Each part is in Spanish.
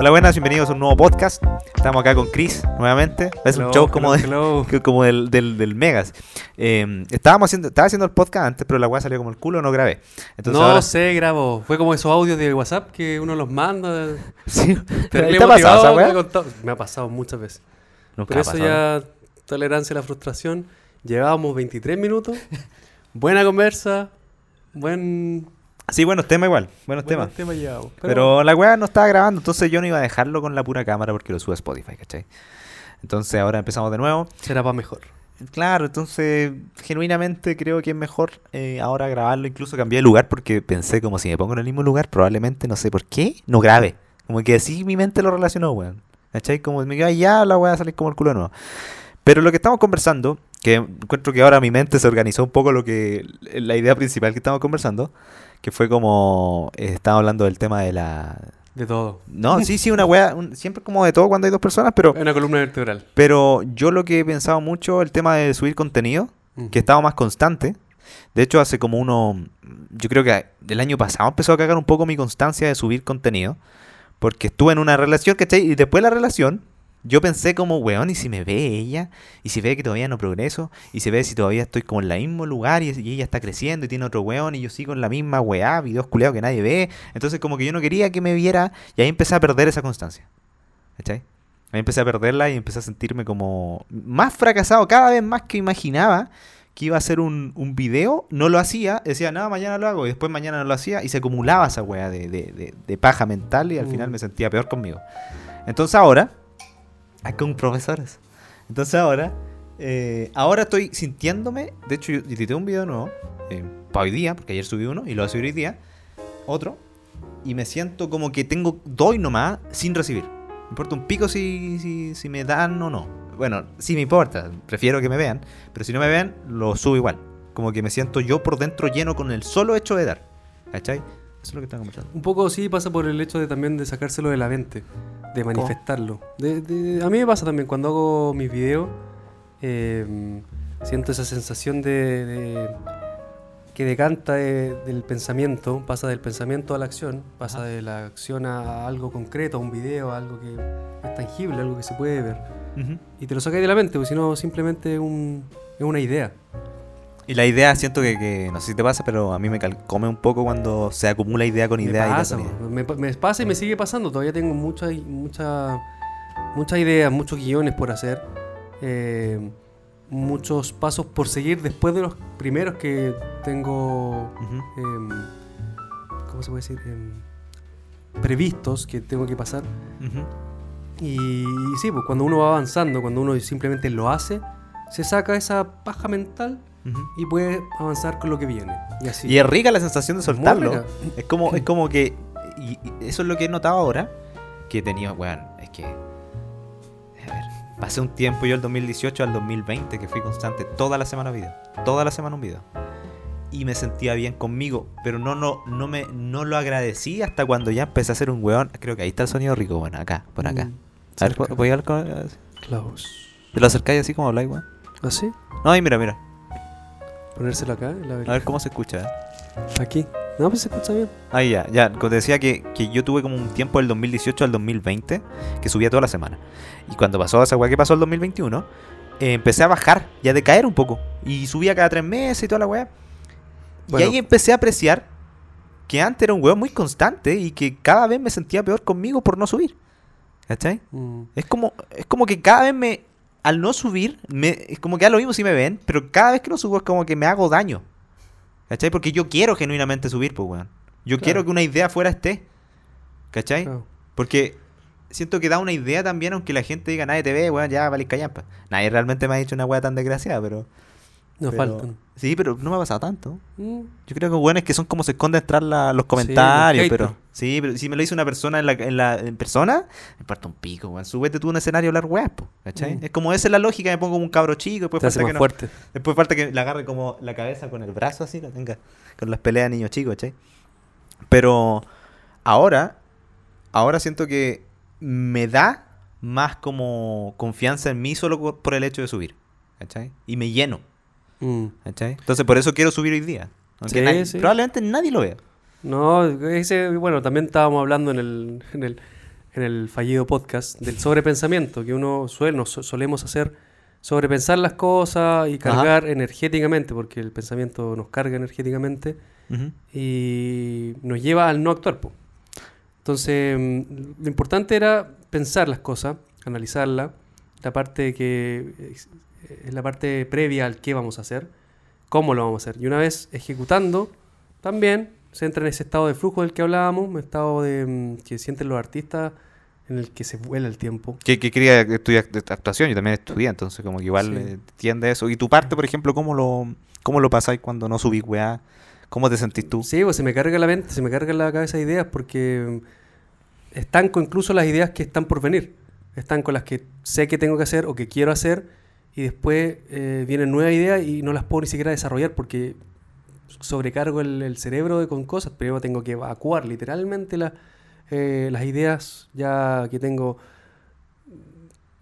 Hola, buenas, bienvenidos a un nuevo podcast. Estamos acá con Chris nuevamente. Es un Hello, show como, de- hello, hello. que- como del, del, del Megas. Eh, estábamos haciendo, estaba haciendo el podcast antes, pero la weá salió como el culo, no grabé. Entonces no ahora se grabó. Fue como esos audios de WhatsApp que uno los manda. sí. terrible ¿Te ha pasado esa me ha pasado muchas veces. Nunca Pero eso ya, tolerancia a la frustración. Llevábamos 23 minutos. Buena conversa. Buen, Sí, buenos temas igual, buenos buenos temas. temas llevamos. Pero, la weá no estaba grabando, entonces yo no iba a dejarlo con la pura cámara porque lo sube a Spotify, ¿cachai? Entonces ahora empezamos de nuevo. será para mejor. Claro, entonces genuinamente creo que es mejor eh, ahora grabarlo. Incluso cambié de lugar porque pensé como si me pongo en el mismo lugar, probablemente, no sé por qué, no grabe. Como que así mi mente lo relacionó, weón. ¿Cachai? Como me quedo allá, la va a salir como el culo de nuevo. Pero lo que estamos conversando, que encuentro que ahora mi mente se organizó un poco lo que la idea principal que estamos conversando, que fue como eh, estaba hablando del tema de la De todo. no, sí, sí, una weá, un- siempre como de todo cuando hay dos personas, pero una columna vertebral. pero yo lo que he pensado mucho el tema de subir contenido, Ujú. que he estado más constante. De hecho, hace como uno, yo creo que el año pasado empezó a cagar un poco mi constancia de subir contenido, porque estuve en una relación, ¿cachai? Y después de la relación, yo pensé como, weón, ¿y si me ve ella? ¿Y si ve que todavía no progreso? ¿Y si ve si todavía estoy como en el mismo lugar y, y ella está creciendo y tiene otro weón y yo sigo en la misma weá, videos culeados que nadie ve? Entonces como que yo no quería que me viera y ahí empecé a perder esa constancia. ¿Cachai? Ahí empecé a perderla y empecé a sentirme como más fracasado, cada vez más que imaginaba que iba a hacer un, un video, no lo hacía, decía, no, mañana lo hago, y después mañana no lo hacía, y se acumulaba esa weá de, de- de- de paja mental y al Mm. final me sentía peor conmigo. Entonces ahora, con profesores. Entonces ahora, eh, ahora estoy sintiéndome, de hecho yo edité un video nuevo, eh, para hoy día, porque ayer subí uno y lo voy a subir hoy día, otro, y me siento como que tengo, doy nomás sin recibir. Me importa un pico si, si, si me dan o no. Bueno, sí me importa, prefiero que me vean, pero si no me ven, lo subo igual. Como que me siento yo por dentro lleno con el solo hecho de dar. ¿Cachai? Eso es lo que estaba conversando. Un poco sí pasa por el hecho de también de sacárselo de la mente, de manifestarlo. De- de- a mí me pasa también cuando hago mis videos, eh, siento esa sensación de, de- que decanta de- del pensamiento, pasa del pensamiento a la acción, pasa Ajá. de la acción a algo concreto, a un video, a algo que es tangible, algo que se puede ver. Y te lo sacáis de la mente, porque si no simplemente un- es una idea. Y la idea siento que, que, no sé si te pasa, pero a mí me calcome un poco cuando se acumula idea con Me idea y pasa, idea. me, pa- me pasa y me sigue pasando. Todavía tengo muchas mucha, muchas ideas, muchos guiones por hacer. eh, muchos pasos por seguir después de los primeros que tengo. Em, ¿Cómo se puede decir? Em, previstos que tengo que pasar. Y, y sí, pues cuando uno va avanzando, cuando uno simplemente lo hace, se saca esa paja mental Ujú. y puede avanzar con lo que viene. Y así. Y es rica la sensación de soltarlo. Es como, es como que. Y, y eso es lo que he notado ahora. Que tenido, weón, es que. A ver, pasé un tiempo yo el 2018 al 2020 que fui constante toda la semana video. Toda la semana un video. Y me sentía bien conmigo. Pero no, no, no me no lo agradecí hasta cuando ya empecé a hacer un weón. Creo que ahí está el sonido rico, bueno, acá, por acá. Mm, A ver. ¿voy a hablar con- Klaus. ¿Te lo acercáis así como habláis, weón? ¿Así? No, ahí mira, mira. Ponérselo acá. en la A ver cómo se escucha. ¿eh? Aquí. No, pues se escucha bien. Ahí ya, ya. Como te decía que, que yo tuve como un tiempo del 2018 al 2020 que subía toda la semana. Y cuando pasó esa weá que pasó el 2021, eh, empecé a bajar y a decaer un poco. Y subía cada tres meses y toda la weá. Bueno. Y ahí empecé a apreciar que antes era un weón muy constante y que cada vez me sentía peor conmigo por no subir. ¿Cachai? Mm. Es como, es como que cada vez me. Al no subir, me, es como que da lo mismo si me ven, pero cada vez que no subo es como que me hago daño. ¿Cachai? Porque yo quiero genuinamente subir, pues, weón. Yo Claro. quiero que una idea fuera esté. ¿Cachai? Claro. Porque siento que da una idea también, aunque la gente diga, nadie te ve, weón, ya valís callampa. Nadie realmente me ha dicho una weá tan desgraciada, pero. Nos pero- faltan. Sí, pero no me ha pasado tanto. Mm. Yo creo que buenos que son como se esconden tras la- los comentarios, los pero. Sí, pero si me lo dice una persona en, la, en, la, en persona, me parte un pico, weón. Súbete tú a un escenario a hablar weas, ¿cachai? Mm. Es como esa es la lógica, me pongo como un cabro chico, después Te falta, que no- fuerte. después falta que le agarre como la cabeza con el brazo así, la tenga con las peleas de niños chicos, ¿cachai? Pero ahora, ahora siento que me da más como confianza en mí solo por- por el hecho de subir, ¿cachai? Y me lleno. Mm. Entonces por eso quiero subir hoy día. Aunque Sí, nadie- sí. probablemente nadie lo vea. No, ese, bueno, también estábamos hablando en el, en el, en el fallido podcast del sobrepensamiento, que uno suele, nos so- solemos hacer sobrepensar las cosas y cargar energéticamente, porque el pensamiento nos carga energéticamente y nos lleva al no actuar. po. Entonces, mm, lo importante era pensar las cosas, analizarlas, la parte que es la parte previa al qué vamos a hacer, cómo lo vamos a hacer. Y una vez ejecutando, también se entra en ese estado de flujo del que hablábamos, un estado de mm, que sienten los artistas en el que se vuela el tiempo. Que, que quería estudiar actuación, yo también estudié, entonces como que igual Sí. eh, tiende eso. Y tu parte, por ejemplo, ¿cómo lo, cómo lo pasáis cuando no subís weá? ¿Cómo te sentís tú? Sí, pues se me carga la mente, se me carga la cabeza de ideas porque estanco incluso las ideas que están por venir. Están con las que sé que tengo que hacer o que quiero hacer y después eh, vienen nuevas ideas y no las puedo ni siquiera desarrollar porque sobrecargo el, el cerebro con cosas. Primero tengo que evacuar literalmente eh, las ideas ya que tengo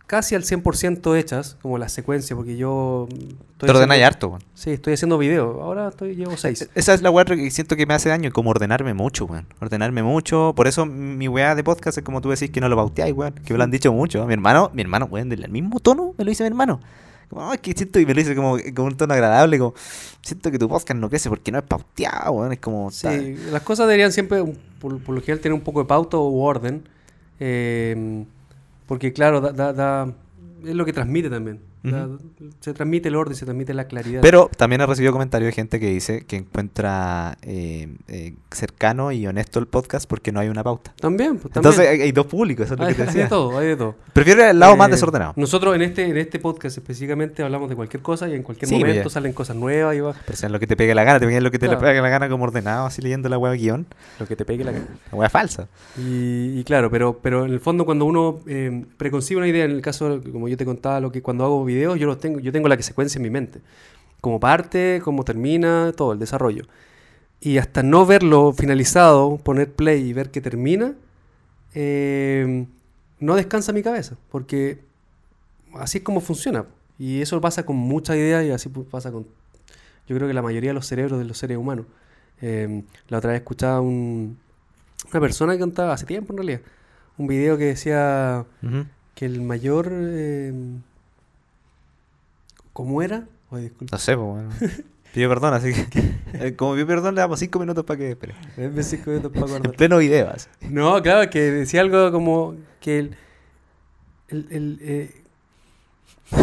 casi al 100% hechas, como la secuencia, porque yo... estoy Te ordenáis harto, weón. Sí, estoy haciendo video. Ahora estoy, llevo seis. Esa es la weá que siento que me hace daño, como ordenarme mucho, weón. Ordenarme mucho. Por eso mi weá de podcast es como tú decís que no lo bauteáis, weón. Que me lo han dicho mucho. Mi hermano, mi hermano, weón, del mismo tono me lo dice mi hermano. Como, "Ay, que siento, y me lo dice como con un tono agradable, como, siento que tu podcast no crece porque no es pauteado, weón. Es como, Sí, las cosas deberían siempre, por, por lo general, tener un poco de pauta u orden. eh, porque, claro, da, da- da- es lo que transmite también. Da- se transmite el orden, se transmite la claridad. Pero también he recibido comentarios de gente que dice que encuentra eh, eh, cercano y honesto el podcast porque no hay una pauta. también, pues, también. Entonces hay, hay dos públicos, eso es lo hay, que te hay de decía. todo, hay de todo. Prefiero el lado más Eh, desordenado. Nosotros en este, en este podcast específicamente hablamos de cualquier cosa y en cualquier Sí, momento pues, salen cosas nuevas y va Pero sea lo que te pegue la gana, te pegue lo que te Claro. le pegue la gana como ordenado, así leyendo la web guion. lo que te pegue la gana. La web falsa. Y, y claro, pero, pero en el fondo cuando uno eh, preconcibe una idea, en el caso, como yo te contaba, lo que cuando hago videos, yo los tengo, yo tengo la que secuencia en mi mente. Como parte, cómo termina, todo, el desarrollo. Y hasta no verlo finalizado, poner play y ver que termina, eh, no descansa mi cabeza, porque así es como funciona. Y eso pasa con muchas ideas y así pasa con, yo creo que la mayoría de los cerebros de los seres humanos. Eh, la otra vez escuchaba un, una persona que contaba, hace tiempo en realidad, un video que decía Ujú. que el mayor... eh, ¿Cómo era? Ay, disculpa. No sé, pues, bueno. Pido perdón, así que. eh, como pido perdón, le damos cinco minutos para que espere. Denme cinco minutos para En pleno video, así. No, claro, que decía algo como que el... el, el, eh,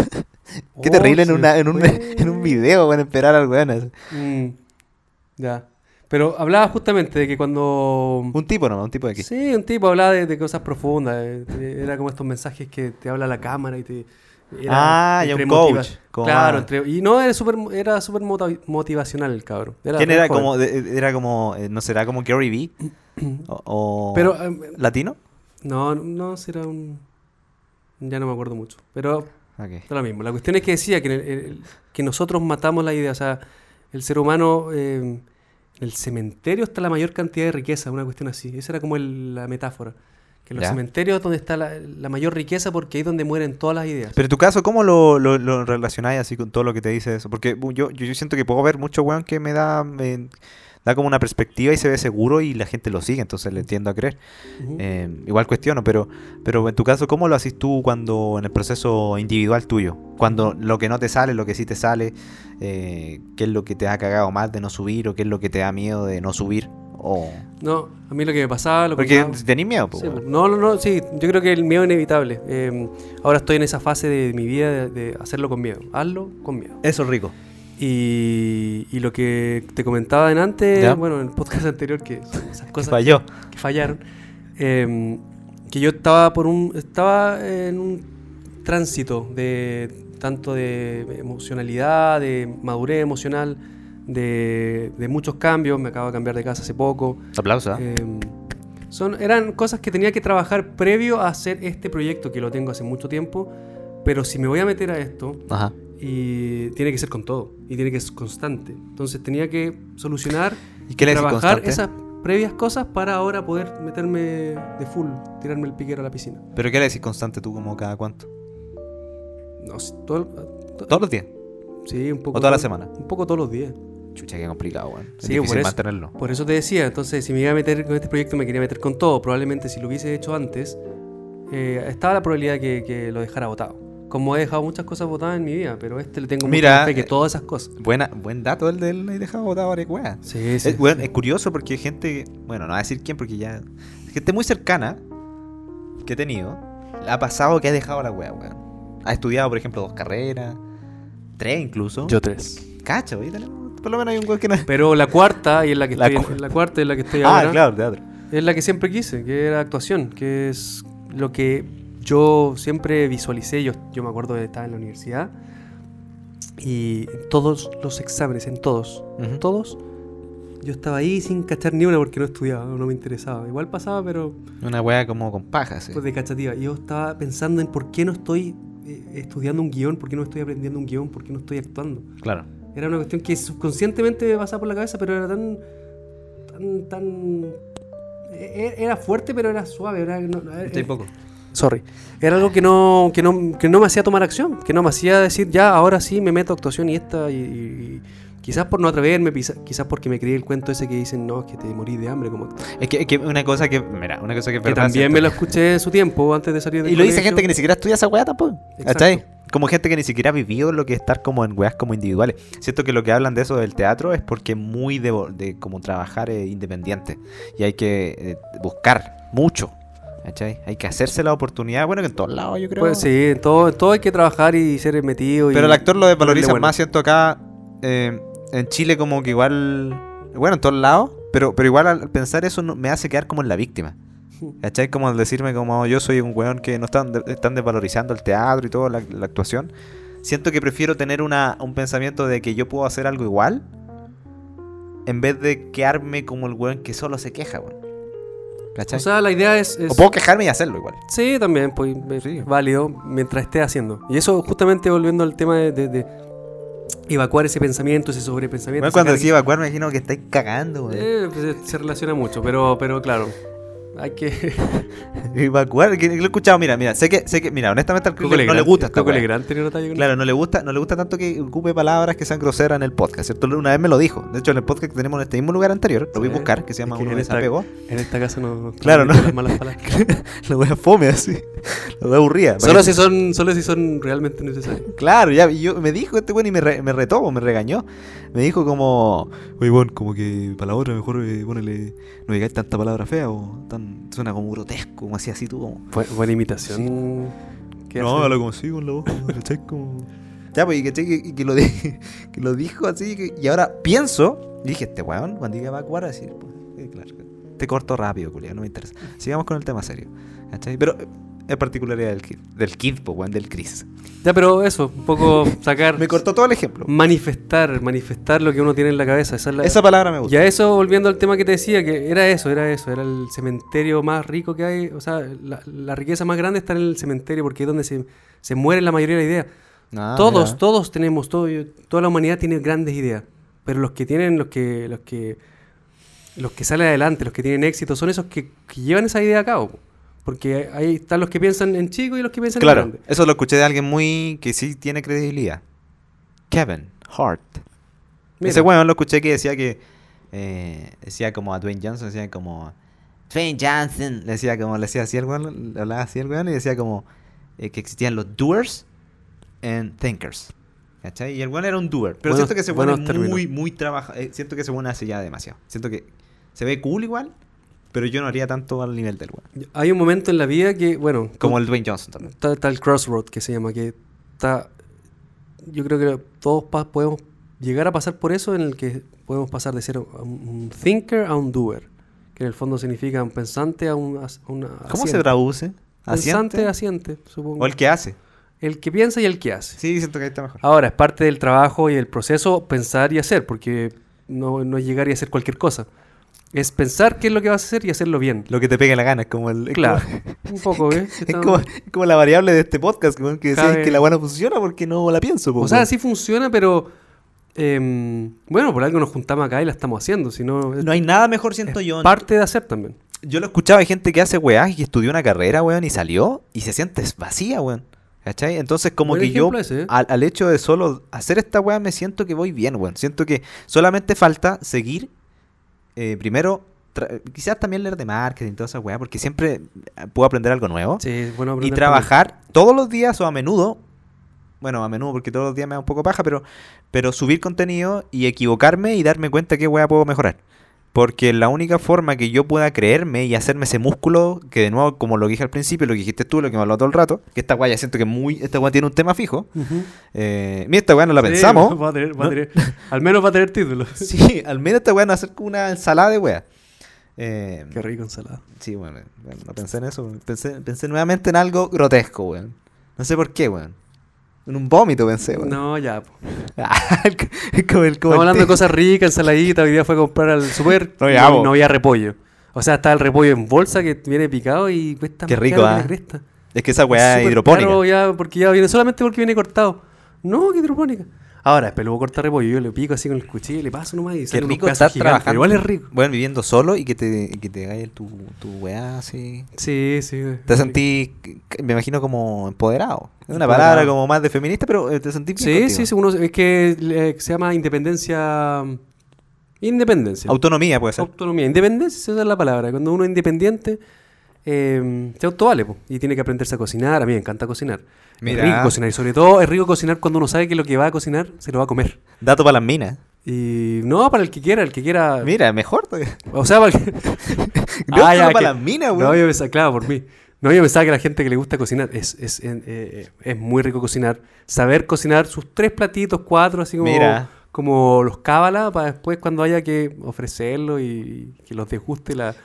Qué oh, terrible en, se una, en, un, en un video, bueno, esperar al weón. Mm, ya. Pero hablaba justamente de que cuando... Un tipo nomás, un tipo de aquí. Sí, un tipo hablaba de, de cosas profundas. de- de- era como estos mensajes que te habla la cámara y te... Ah, ya un coach, como Claro, entre- y no, era súper era mota- motivacional el cabrón. Era ¿Quién re era joven. como, de- era como, eh, no será como Gary Vee? O, o- Pero, eh, ¿Latino? no, no, será un... Ya no me acuerdo mucho. Pero Ok. es lo mismo. La cuestión es que decía que, en el- el- que nosotros matamos la idea. O sea, el ser humano... eh, en el cementerio está la mayor cantidad de riqueza, una cuestión así. Esa era como el- la metáfora. Que los Ya. cementerios es donde está la, la mayor riqueza porque ahí es donde mueren todas las ideas. Pero en tu caso, ¿cómo lo, lo, lo relacionáis así con todo lo que te dice eso? Porque yo, yo, siento que puedo ver mucho weón que me da, me da como una perspectiva y se ve seguro y la gente lo sigue, entonces le tiendo a creer. Ujú. Eh, igual cuestiono, pero, pero en tu caso, ¿cómo lo haces tú cuando en el proceso individual tuyo? Cuando lo que no te sale, lo que sí te sale, eh, qué es lo que te ha cagado más de no subir o qué es lo que te da miedo de no subir. O... No, a mí lo que me pasaba... Lo Porque tenés miedo, Sí, no, no, no, sí, yo creo que el miedo es inevitable. Eh, ahora estoy en esa fase de mi vida de, de hacerlo con miedo. Hazlo con miedo. Eso es rico. Y, y lo que te comentaba antes, Ya. bueno, en el podcast anterior, que esas Que cosas falló. que fallaron, eh, que yo estaba por un estaba en un tránsito de tanto de emocionalidad, de madurez emocional, de, de muchos cambios. Me acabo de cambiar de casa hace poco. Aplauso. ¿ah? Eh, son, eran cosas que tenía que trabajar previo a hacer este proyecto que lo tengo hace mucho tiempo. Pero si me voy a meter a esto, Ajá. y tiene que ser con todo, y tiene que ser constante. Entonces tenía que solucionar ¿Y qué trabajar esas previas cosas para ahora poder meterme de full, tirarme el piquero a la piscina. ¿Pero qué le decís constante tú como cada cuánto? No, todo- to- ¿Todos los días? sí, un poco. ¿O toda la todo- semana? Un poco todos los días. Chucha, qué complicado, weón. Es Sí, difícil por eso. mantenerlo. Por eso te decía, entonces si me iba a meter con este proyecto me quería meter con todo. Probablemente si lo hubiese hecho antes, eh, estaba la probabilidad que, que lo dejara votado. Como he dejado muchas cosas votadas en mi vida, pero este le tengo Mira, mucha fe que eh, todas esas cosas. Buena, buen dato el del he dejado botado varias weas. Sí, sí. Es, bueno, es curioso porque hay gente, bueno, no voy a decir quién porque ya. Gente muy cercana que he tenido, le ha pasado que ha dejado la wea, weón. Ha estudiado, por ejemplo, dos carreras, tres incluso. Yo tres. Cacho, ¿viste? Por lo menos hay un weón que no. Pero la cuarta, y en la que La estoy, cu- en la cuarta en la que estoy Ah, ahora, claro, teatro. es la que siempre quise, que era actuación, que es lo que yo siempre visualicé. Yo, yo me acuerdo de estar en la universidad y en todos los exámenes, en todos, Ujú. todos, yo estaba ahí sin cachar ni una porque no estudiaba, no me interesaba. Igual pasaba, pero Una wea como con paja, sí. pues de cachativa. Y Yo estaba pensando en por qué no estoy eh, estudiando un guion, por qué no estoy aprendiendo un guion, por qué no estoy actuando. Claro. Era una cuestión que subconscientemente me pasaba por la cabeza, pero era tan. tan. tan. e- e- Era fuerte, pero era suave. Era, no, Estoy eh, poco. sorry. Era algo que no, que, no, que no me hacía tomar acción, que no me hacía decir, ya, ahora sí me meto a actuación y esta. Y, y- y quizás por no atreverme, quizá- quizás porque me creí el cuento ese que dicen, no, es que te morí de hambre como. Es que, es que una cosa que, mira, una cosa que es Que verdad, también ¿cierto? me lo escuché en su tiempo, antes de salir del Y lo dice gente que ni siquiera estudia esa weá tampoco. Exacto. ¿Cachai? Como gente que ni siquiera ha vivido lo que es estar como en weas como individuales. Siento que lo que hablan de eso del teatro es porque es muy de, de como trabajar eh, independiente. Y hay que eh, buscar mucho. ¿Cachai? Hay que hacerse la oportunidad. Bueno, que en todos lados yo creo. Pues sí, en todo, todo hay que trabajar y ser metido. y- Pero el actor lo desvaloriza bueno. más, siento acá. eh, en Chile como que igual... Bueno, en todos lados. Pero, pero igual al pensar eso me hace quedar como en la víctima. ¿Cachai? Como decirme como yo soy un weón que no están, están desvalorizando el teatro y todo, la, la actuación. Siento que prefiero tener una, un pensamiento de que yo puedo hacer algo igual en vez de quedarme como el weón que solo se queja, weón. ¿Cachai? O sea, la idea es... es- o puedo quejarme y hacerlo igual. Sí, también, pues es Sí. válido mientras esté haciendo. Y eso justamente volviendo al tema de, de- de evacuar ese pensamiento, ese sobrepensamiento. Esa cuando decía evacuar me imagino que estáis cagando. Eh, pues, se relaciona mucho, pero, pero claro, hay que... Evacuar, que, lo he escuchado, mira, mira, sé que, sé que, mira, honestamente al Coco no le gusta esta Coco. Legrand tenía una talla con- Claro, no le gusta, no le gusta tanto que ocupe palabras que sean groseras en el podcast, ¿cierto? Una vez me lo dijo. De hecho, en el podcast que tenemos en este mismo lugar anterior, lo voy a buscar, que se llama Es que Uno en esta- Desapego. En esta casa no... Claro, no. las malas palabras. la voy a fome así. La voy a aburrida. solo, si son, solo si son realmente necesarios. Claro, ya, yo, me dijo este bueno y me, re- me retó, me regañó. Me dijo como, oye, bueno, como que para la otra mejor eh, ponele, no digáis tanta palabra fea o tan, suena como grotesco, como así, así tú como. Bu- buena imitación. No, habla como así con la voz, ¿cachai? Como... Ya, pues, y ¿cachai? Que, que, lo, di- que lo dijo así, que- y ahora pienso, y dije, este weón, cuando diga evacuar, a decir, pues, eh, claro, te corto rápido, culiao, no me interesa. Sigamos con el tema serio, ¿cachai? Pero es particularidad del kid, del kid, pues, weón, del Chris. Ya, pero eso, un poco sacar... Me cortó todo el ejemplo. Manifestar, manifestar lo que uno tiene en la cabeza. Esa es la, Esa palabra me gusta. Ya eso, volviendo al tema que te decía, que era eso, era eso, era el cementerio más rico que hay, o sea, la, la riqueza más grande está en el cementerio porque es donde se, se muere la mayoría de las ideas. Ah, todos, mira. todos tenemos, todo, toda la humanidad tiene grandes ideas, pero los que tienen, los que, los que, los que salen adelante, los que tienen éxito, son esos que, que llevan esa idea a cabo. Porque ahí están los que piensan en chico y los que piensan en Claro, grande. eso lo escuché de alguien muy que sí tiene credibilidad. Kevin Hart. Mira. Ese weón lo escuché que decía que eh, decía como a Dwayne Johnson, decía como Dwayne Johnson, le decía como le decía así el weón, le hablaba así el weón y decía como eh, que existían los doers and thinkers. ¿Cachai? Y el weón era un doer. Pero siento que buenos es muy, muy trabaja. eh, siento que ese weón hace ya demasiado. Siento que se ve cool igual, pero yo no haría tanto al nivel del weón. Hay un momento en la vida que, bueno, Como el Dwayne Johnson también. está, está el crossroad que se llama, que está... Yo creo que todos podemos llegar a pasar por eso en el que podemos pasar de ser un, thinker a un doer, que en el fondo significa un pensante a un... a una ¿Cómo se asiente. traduce? Pensante, ¿Asiente? asiente, supongo. ¿O el que hace? El que piensa y el que hace. Sí, siento que ahí está mejor. Ahora, es parte del trabajo y el proceso pensar y hacer, porque no, no es llegar y hacer cualquier cosa. Es pensar qué es lo que vas a hacer y hacerlo bien. Lo que te pegue la gana, es como el. es Claro, como- un poco, ¿eh? Es como, es como la variable de este podcast, weón, que Cabe- que la buena funciona porque no la pienso. po, O sea, sí funciona, pero em, bueno, por algo nos juntamos acá y la estamos haciendo. Si no, no hay nada mejor, siento yo. parte de hacer también. Yo lo escuchaba de gente que hace weás y estudió una carrera, weón, y salió y se siente vacía, weón. ¿Cachai? Entonces, como Buen que yo, ese, ¿eh? al, al hecho de solo hacer esta weá, me siento que voy bien, weón. Siento que solamente falta seguir, eh, primero, quizás también leer de marketing y toda esa weá, porque siempre eh, puedo aprender algo nuevo. Sí, y trabajar todos los días o a menudo, bueno, a menudo porque todos los días me da un poco paja, pero, pero subir contenido y equivocarme y darme cuenta qué weá puedo mejorar. Porque la única forma que yo pueda creerme y hacerme ese músculo, que de nuevo, como lo dije al principio, lo que dijiste tú, lo que me habló todo el rato, que esta weá ya siento que muy, esta weá tiene un tema fijo. Ujú. Eh, mira, esta weá no la Sí, pensamos. va a tener- va a ¿no? tener- al menos va a tener título. Sí, al menos esta weá no va a ser como una ensalada de weá. Eh, Qué rico ensalada. Sí, bueno, no pensé en eso. Pensé, pensé nuevamente en algo grotesco, weón. No sé por qué, weón. En un vómito pensé, weón. No, ya. po. como el, como Estamos hablando de cosas ricas, ensaladita. Hoy día fue a comprar al super. No, y no, había repollo. O sea, está el repollo en bolsa que viene picado y cuesta Qué más rico, caro que ah. la cresta. Es que esa weá es hidropónica. caro ya, porque ya viene solamente porque viene cortado. No, que hidropónica. Ahora, después luego corta repollo. Yo le pico así con el cuchillo y le paso nomás y Qué sale unos rico estar trabajando. Igual es rico. Bueno, viviendo solo y que te, que te tu, tu weá así. Sí, sí. Te sentís, me imagino, como empoderado. Es una Empoderado. palabra como más de feminista, pero eh, te sentís bien Sí, contigo. sí, sí, uno- es que eh, se llama independencia. Independencia. Autonomía puede ser. Autonomía. Independencia, esa es la palabra. Cuando uno es independiente, eh, se autovale po, y tiene que aprenderse a cocinar. A mí me encanta cocinar. Mira. Es rico cocinar. Y sobre todo es rico cocinar cuando uno sabe que lo que va a cocinar se lo va a comer. Dato para las minas. Y no, para el que quiera, el que quiera. Mira, mejor todavía. O sea, para el que. Dato Ah, ya, para que- las minas, weón. No, yo pensaba, claro, por mí. No, yo pensaba que la gente que le gusta cocinar es, es, eh, eh, es muy rico cocinar. Saber cocinar sus tres platitos, cuatro, así como, Mira. como los cábala, para después cuando haya que ofrecerlo y que los desguste la,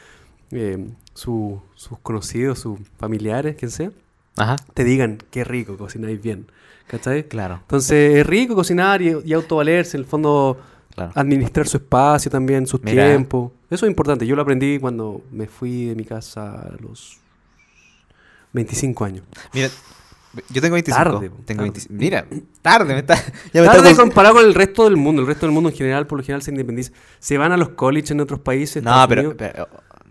eh, su- sus conocidos, sus familiares, quien sea, Ajá. te digan qué rico cocináis bien. ¿Cachai? Claro, Entonces es rico cocinar y, y autovalerse, en el fondo claro. administrar su espacio también, sus Mira. tiempos. Eso es importante. Yo lo aprendí cuando me fui de mi casa a los 25 años. Mira, yo tengo 25. Tarde, tengo tarde. 25. Mira, tarde, me está. Ya me Tarde está comparado con el resto del mundo. El resto del mundo en general, por lo general, se independiza. Se van a los colleges en otros países. No, pero,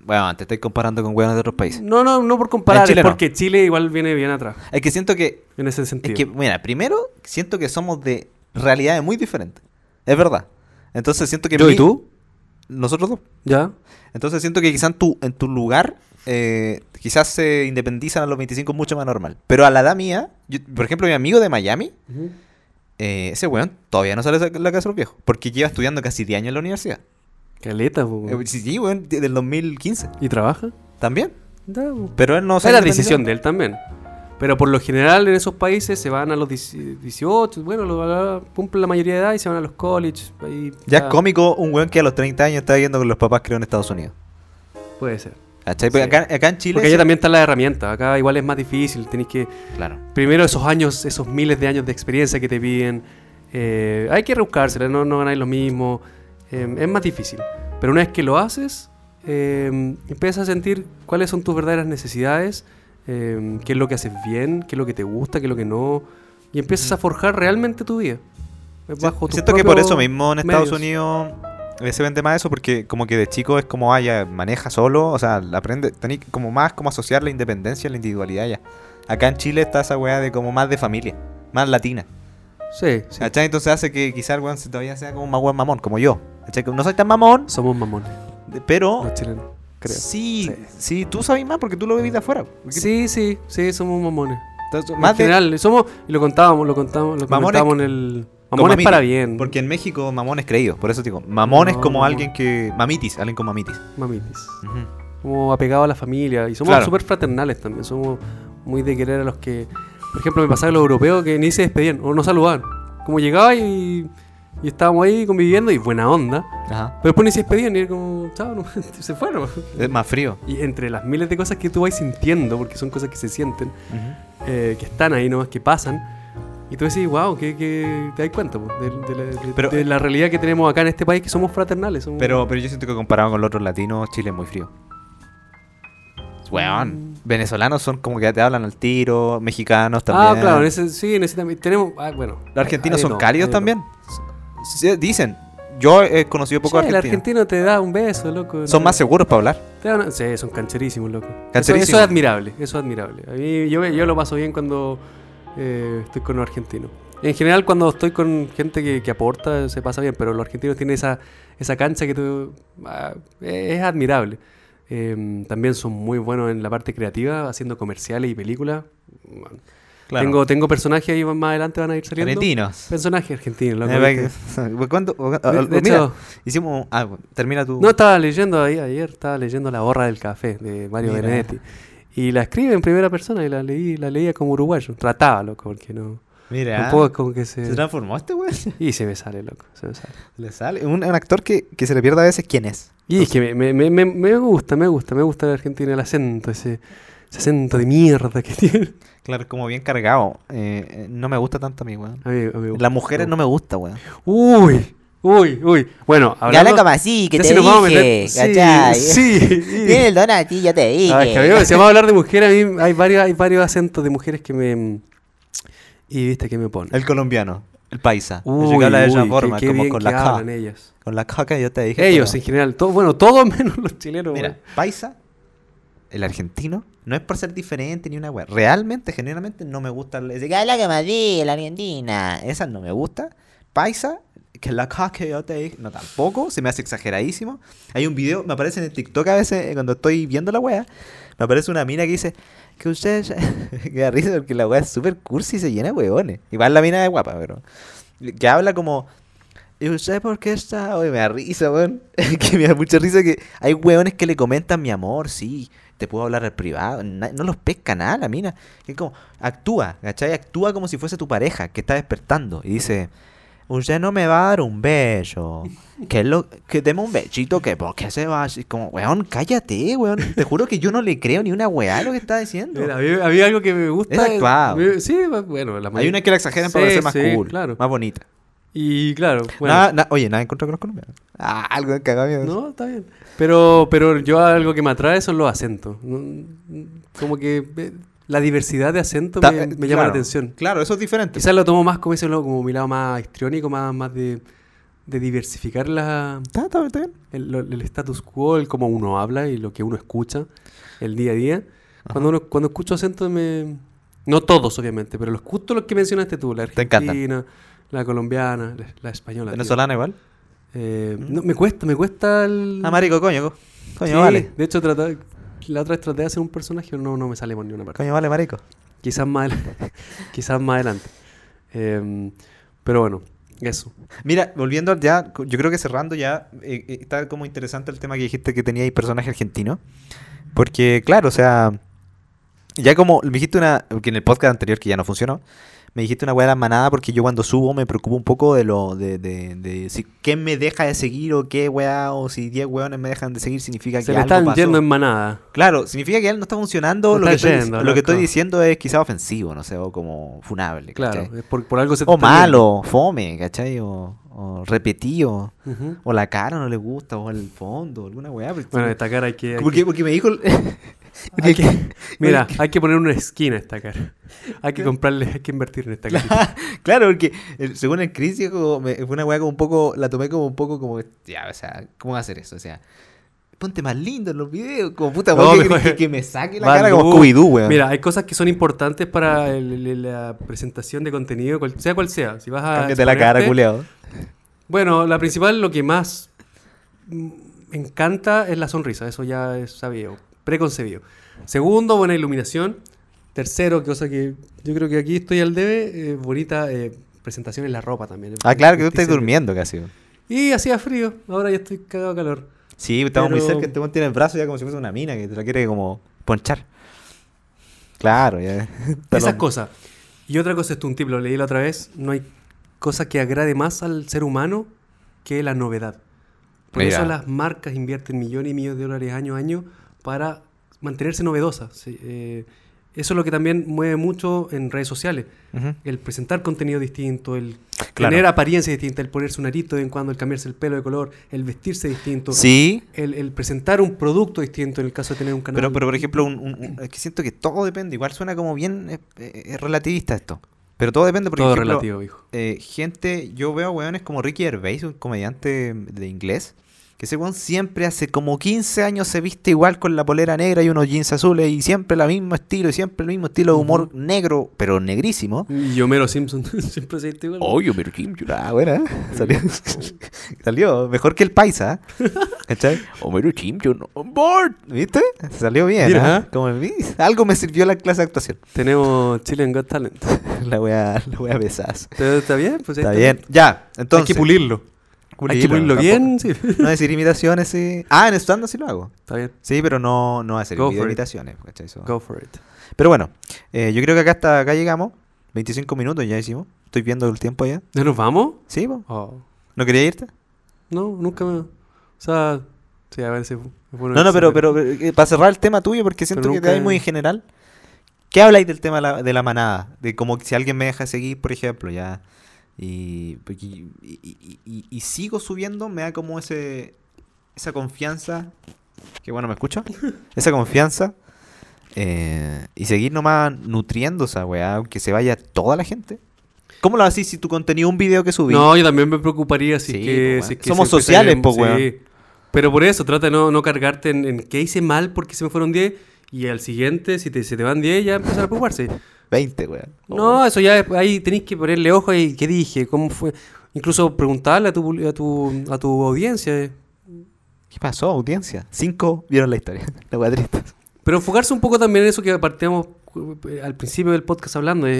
Bueno, te estoy comparando con hueones de otros países. No, no, no por comparar, Chile es no. porque Chile igual viene bien atrás. Es que siento que. En ese sentido. Es que, mira, primero, siento que somos de realidades muy diferentes. Es verdad. Entonces siento que. ¿Yo y tú? Nosotros dos. ¿Ya? Entonces siento que quizás en tu, en tu lugar, eh, quizás se independizan a los 25 mucho más normal. Pero a la edad mía, yo- por ejemplo, mi amigo de Miami, eh, ese weón todavía no sale de la casa de los viejos. Porque lleva estudiando casi 10 años en la universidad. Caleta. Eh, sí, sí, weón, de- del 2015. ¿Y trabaja? También. Pero él no Esa es la decisión de él también. Pero por lo general en esos países se van a los 18, bueno, lo- cumplen la mayoría de edad y se van a los colleges. Ahí Ya es cómico un weón que a los 30 años está viendo con los papás creo en Estados Unidos. Puede ser. Sí. acá, acá en Chile. Porque allá sí- también están las herramientas. Acá igual es más difícil. Tenéis que. Claro. Primero esos años, esos miles de años de experiencia que te piden. eh, hay que rebuscársela, no, no ganáis lo mismo. Eh, es más difícil. Pero una vez que lo haces, eh, empiezas a sentir cuáles son tus verdaderas necesidades, eh, qué es lo que haces bien, qué es lo que te gusta, qué es lo que no. Y empiezas a forjar realmente tu vida. Si- Bajo tus Siento que por eso mismo en Estados medios. Unidos eh, se vende más eso porque como que de chico es como, ah, ya maneja solo, o sea, aprende, tenéis como más como asociar la independencia, la individualidad ya. Acá en Chile está esa weá de como más de familia, más latina. Sí, sí. ¿Cachai? Entonces hace que quizás el weón todavía sea como más weón mamón, como yo. ¿Cachai? No soy tan mamón, Somos mamones, pero los chilenos, creo. sí, Sí. sí, tú sabes más porque tú lo vivís de afuera. Sí, sí, sí, somos mamones. entonces, en más de- general, somos, y lo contábamos, lo contábamos, lo Mamones comentábamos en el... Mamones para bien. Porque en México mamón es creído, por eso te digo. Mamón es No, como mamón. alguien que... Mamitis, alguien con mamitis. Mamitis. Como apegado a la familia. Y somos Claro. súper fraternales también. Somos muy de querer a los que... Por ejemplo, me pasaba a los europeos que ni se despedían o no saludaban. Como llegaba y, y estábamos ahí conviviendo y buena onda. Ajá. Pero después ni se despedían y era como, chao, no, se fueron. Es más frío. Y entre las miles de cosas que tú vas sintiendo, porque son cosas que se sienten, eh, que están ahí nomás, que pasan. Y tú decís, wow, que, que te das cuenta po, de, de la, de- Pero- de la realidad que tenemos acá en este país, que somos fraternales. somos- Pero, pero yo siento que comparado con los otros latinos, Chile es muy frío. Weón. Venezolanos son como que ya te hablan al tiro, mexicanos también. Ah, claro, en ese, sí, en ese también. Tenemos, ah, bueno. Los argentinos son no, cálidos no. Dicen. Yo he conocido poco Sí, el argentino te da un beso, loco. Son más seguros para hablar. una- sí, son cancherísimos, loco. Eso, Cancherísimos. eso es admirable, eso es admirable. A mí, yo, yo lo paso bien cuando eh, estoy con los argentinos. En general, cuando estoy con gente que, que aporta, se pasa bien, pero los argentinos tienen esa, esa cancha que tú, ah, es admirable. Eh, también son muy buenos en la parte creativa, haciendo comerciales y películas. Bueno, Claro. Tengo, tengo personajes ahí más adelante van a ir saliendo. Argentinos. Personajes argentinos. loco, Eh. ¿Cuánto? De- de Mira, hecho- hicimos. Ah, termina tu. No, estaba leyendo ahí ayer, estaba leyendo La borra del café de Mario Mira. Benedetti. Y la escribe en primera persona y la leí, la leía como uruguayo. Trataba, loco, porque no. Mira. Tampoco es como que se. ¿Se transformó este güey? Y se me sale, loco. Se me sale. Le sale. Un, un actor que, que se le pierde a veces quién es. Y es que me, me, me, me- me gusta, me gusta, me gusta el argentino, el acento, ese, ese acento de mierda que tiene. Claro, como bien cargado. Eh, eh, no me gusta tanto a mí, weón. A mí- a mí me gusta. Las mujeres no me gusta, weón. Uy, uy, uy. Bueno, Ya habla hablando... como así, que ya te dije, meter- sí, ¿cachai? Sí, Tiene el don a ti, yo te dije. Ah, que si vamos a hablar de mujeres, a mí hay varios, hay varios acentos de mujeres que me... Y viste que me ponen. El colombiano, el paisa. Uy, Ese que habla de esa uy, qué- forma, qué como bien con la ellos. Con la que yo te dije. Ellos pero- en general, todo, bueno, todos menos los chilenos. Mira, paisa, el argentino, no es por ser diferente ni una weá. Realmente, genuinamente, no me gusta. el- ese Que la Argentina. Esa no me gusta. Paisa, que la que yo te dije, no tampoco, se me hace exageradísimo. Hay un video, me aparece en el TikTok a veces eh, cuando estoy viendo la wea, me aparece una mina que dice que ustedes. que da risa porque la wea es súper cursi y se llena de weones. Igual la mina es guapa, pero. Que habla como. ¿Y usted por qué está? Me da risa, weón. que me da mucha risa que hay weones que le comentan mi amor, sí. Te puedo hablar al privado. no los pesca nada la mina. Que es como, actúa, ¿cachai? Actúa como si fuese tu pareja que está despertando. Y dice, usted no me va a dar un beso. Que lo, que deme un besito, que por qué se va así. Como, weón, cállate, weón. Te juro que yo no le creo ni una weá a lo que está diciendo. Mira, había, había algo que me gusta. Es actuado. me- Sí, bueno, la Hay una que la exageran para Sí, verse más sí, cool, claro. más bonita. Y claro, bueno. Nada- na- oye, nada en contra con los colombianos. Ah, algo de cagado. No, está bien. Pero, pero yo algo que me atrae son los acentos. Como que eh, la diversidad de acentos me, me llama la claro, atención. Claro, eso es diferente. Quizás lo tomo más como ese, como mi lado más histriónico, más, más de, de diversificar la, Está, está, está bien. el, el status quo, el cómo uno habla y lo que uno escucha el día a día. Cuando, uno, cuando escucho acentos me... No todos, obviamente, pero los escucho los que mencionaste tú. La Te argentina, la colombiana, la, la española. tío. Venezolana igual. Eh, no, me cuesta, me cuesta el... Ah, marico, coño. co- Coño, Sí, vale. De hecho, trata- la otra vez traté de hacer un personaje, no, no me sale por ni una parte. Coño, vale, marico. Quizás más, quizás más adelante. Em, pero bueno, eso. Mira, volviendo ya, yo creo que cerrando ya, eh, eh, está como interesante el tema que dijiste que tenía ahí personaje argentino. Porque, claro, o sea, ya como me dijiste una, que en el podcast anterior que ya no funcionó, me dijiste una weá de la manada porque yo cuando subo me preocupo un poco de lo, de, de, de si quién me deja de seguir o qué weá, o si 10 weones me dejan de seguir significa Se que le algo están pasó. yendo en manada. Claro, significa que él no está funcionando, No lo, que estoy, yendo, lo que estoy loco. diciendo es quizá ofensivo, no sé, o como funable. Claro, es por, por algo se O malo, fome, ¿cachai? O, o repetido. O la cara no le gusta, o el fondo, alguna weá. Bueno, esta cara hay que... hay porque, porque me dijo. Hay que- mira, hay que poner una esquina a esta cara. Hay que comprarle, hay que invertir en esta cara. claro, porque según el me- fue una weá como un poco. La tomé como un poco como. Ya, o sea, ¿cómo hacer eso? O sea, ponte más lindo en los videos. Como puta, No, que, que- que me saque la cara como luz. Scooby-Doo, weón. Mira, hay cosas que son importantes para el- el- la presentación de contenido, cual- sea cual sea. Si vas a Cámbiate la cara, culeado. Bueno, la principal, lo que más me encanta es la sonrisa. Eso ya es sabido, preconcebido. Segundo, buena iluminación. Tercero, cosa que yo creo que aquí estoy al debe, eh, bonita eh, presentación en la ropa también. Ah, claro, que tú estás durmiendo casi. Y hacía frío, ahora ya estoy cagado de calor. Sí, estamos muy cerca. Este tiene el brazo ya como si fuese una mina que te la quiere como ponchar. Claro, ya. Esas cosas. Y otra cosa, esto un tip, lo leí la otra vez, no hay cosa que agrade más al ser humano que la novedad. Por Mira. eso las marcas invierten millones y millones de dólares año a año para mantenerse novedosas. Sí, eh, eso es lo que también mueve mucho en redes sociales. El presentar contenido distinto, el Claro. tener apariencia distinta, el ponerse un arito de vez en cuando, el cambiarse el pelo de color, el vestirse distinto, Sí, el, el presentar un producto distinto en el caso de tener un canal. Pero, pero por ejemplo, un, un- un- es que siento que todo depende. Igual suena como bien eh, eh, relativista esto. Pero todo depende, por Todo ejemplo, relativo, hijo. eh, gente, yo veo weones como Ricky Gervais, un comediante de inglés, Que ese weón siempre hace como 15 años se viste igual con la polera negra y unos jeans azules y siempre el mismo estilo y siempre el mismo estilo de humor negro, pero negrísimo. Y Homero Simpson siempre se viste igual. Oye, pero Kim, ah, buena. ¿eh? Salió, salió mejor que el paisa. ¿eh? ¿Cachai? Homero Simpson on board. ¿Viste? Salió bien. Mira. ¿eh? Como el- algo me sirvió la clase de actuación. Tenemos Chilean Got Talent. La voy a, la voy a besar. ¿Está está bien? Pues ahí Está bien. Ya, entonces. Hay que pulirlo. Hay que tampoco. bien, sí. No decir imitaciones, sí. Ah, en stand sí lo hago. Está bien. Sí, pero no, no hacer Go video imitaciones. ¿cachai? Eso- Go for it. Pero bueno, eh, yo creo que acá hasta acá llegamos. 25 minutos ya hicimos. Estoy viendo el tiempo ya. ¿Ya nos vamos? ¿Sí? Oh. ¿No quería irte? No, nunca me... O sea, sí, a ver si... No, no, pero, pero, eh, para cerrar el tema tuyo, porque siento Pero que te hay muy en general. ¿Qué habláis del tema de la, de la manada? De como si alguien me deja seguir, por ejemplo, ya. Y, porque- y, y- sigo subiendo, me da como ese esa confianza. Que bueno, ¿me escucho? Esa confianza. eh, y seguir nomás nutriendo esa weá, aunque se vaya toda la gente. ¿Cómo lo haces si tu contenido un video que subí? No, yo también me preocuparía si, Sí, es que, po, si es weón. que Somos sociales, sí. weón. Pero por eso, trata de no, no cargarte en, en qué hice mal porque se me fueron 10 y al siguiente, si te, se te van 10, ya empezar a preocuparse. 20, weón. No, eso ya ahí tenéis que ponerle ojo y qué dije, cómo fue. Incluso preguntarle a tu, a tu, a tu audiencia. eh. ¿Qué pasó, audiencia? Cinco vieron la historia. La triste. Pero enfocarse un poco también en eso que partíamos eh, al principio del podcast hablando, es,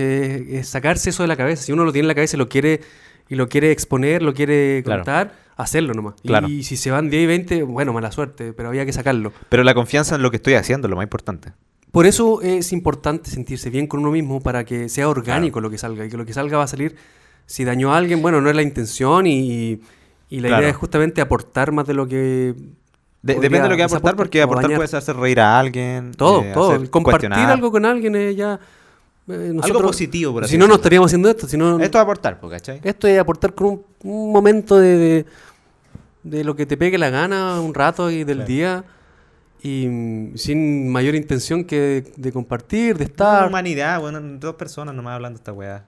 es sacarse eso de la cabeza. Si uno lo tiene en la cabeza y lo quiere, y lo quiere exponer, lo quiere Claro. contar, hacerlo nomás. Claro. Y si se van 10 y 20, bueno, mala suerte, pero había que sacarlo. Pero la confianza en lo que estoy haciendo es lo más importante. Por eso es importante sentirse bien con uno mismo para que sea orgánico lo que salga y que lo que salga va a salir. Si dañó a alguien, bueno, no es la intención y, y la Claro. idea es justamente aportar más de lo que. De- depende de lo que aportar, porque aportar puede hacer reír a alguien. Todo, eh, todo. hacer Compartir algo con alguien es ya. eh, Algo positivo, por así Si no, no estaríamos haciendo esto. Esto a aportar, po, ¿cachai? esto es aportar con un, un momento de, de, de lo que te pegue la gana, un rato y del Claro. día. Y mm, sin mayor intención que de, de compartir, de estar. humanidad, bueno, dos personas nomás hablando esta weá.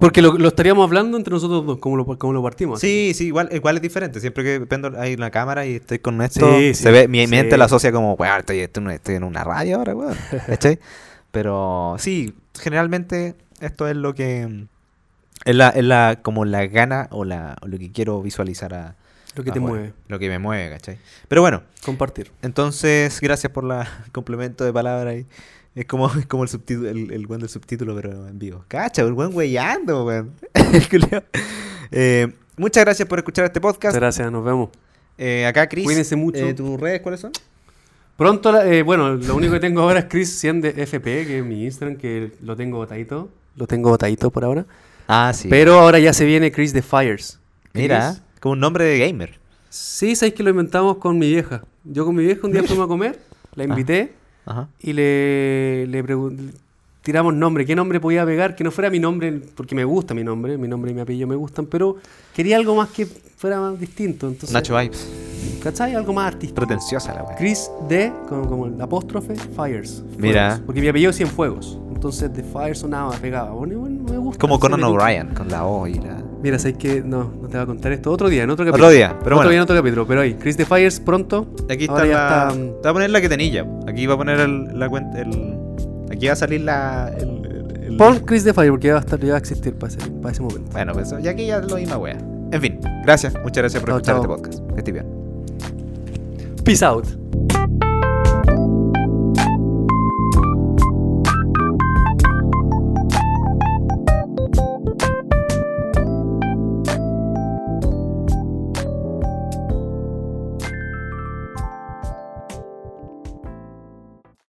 Porque lo, lo estaríamos hablando entre nosotros dos, como lo, como lo partimos. Sí, sí, igual, igual es diferente. Siempre que prendo ahí una cámara y estoy con esto, Sí, se sí, ve, mi sí. mente lo asocia como, weón, estoy, estoy en- una radio ahora, weón. ¿Cachai? Pero sí, generalmente esto es lo que. Es la, es la, como la gana o, la, o lo que quiero visualizar a. Lo que te mueve. Lo que me mueve, ¿cachai? Pero bueno, Compartir. entonces, gracias por la complemento de palabra ahí. Es como, es como el subtítulo, el, el buen del subtítulo, pero en vivo. Cacha, el buen weyando, weón. Eh, muchas gracias por escuchar este podcast. Muchas gracias, nos vemos. Eh, acá, Chris. Cuídense mucho. eh, ¿Tus redes cuáles son? Pronto, la- eh, bueno, lo único que tengo ahora es Chris 100 de FP, que es mi Instagram, que lo tengo botadito. Lo tengo botadito por ahora. Ah, sí. Pero ahora ya se viene Chris de Fires. Mira, Como un nombre de gamer. Sí, sabéis que lo inventamos con mi vieja. Yo con mi vieja un día fuimos a comer, la invité Ajá. y le, le tiramos nombre. ¿Qué nombre podía pegar? Que no fuera mi nombre, porque me gusta mi nombre, mi nombre y mi apellido me gustan, pero quería algo más que fuera más distinto. Entonces, Nacho Vibes. ¿Cachai? Algo más artístico. Pretenciosa la weá. Chris de, como, como el apóstrofe, Fires. Mira. Fuegos. Porque mi apellido es Cienfuegos. Entonces de Fire sonaba, pegaba. Bueno, bueno, me gusta. Como Conan. O'Brien, con la O y la. Mira, sabes que no, no te voy a contar esto otro día, en otro capítulo. Otro día, pero otro bueno. día en otro capítulo. Pero ahí, Chris de Fires pronto. Aquí está la. está, Te mm, voy a poner la que tenilla. Aquí va a poner el, la cuenta. El... Aquí va a salir la. El, Pon Chris de Fire porque ya va a, estar, ya va a existir para ese, para ese momento. Bueno, pues ya aquí ya lo misma wea. En fin, gracias. Muchas gracias por Chao, escuchar chao. este podcast. Que estés bien. Peace out.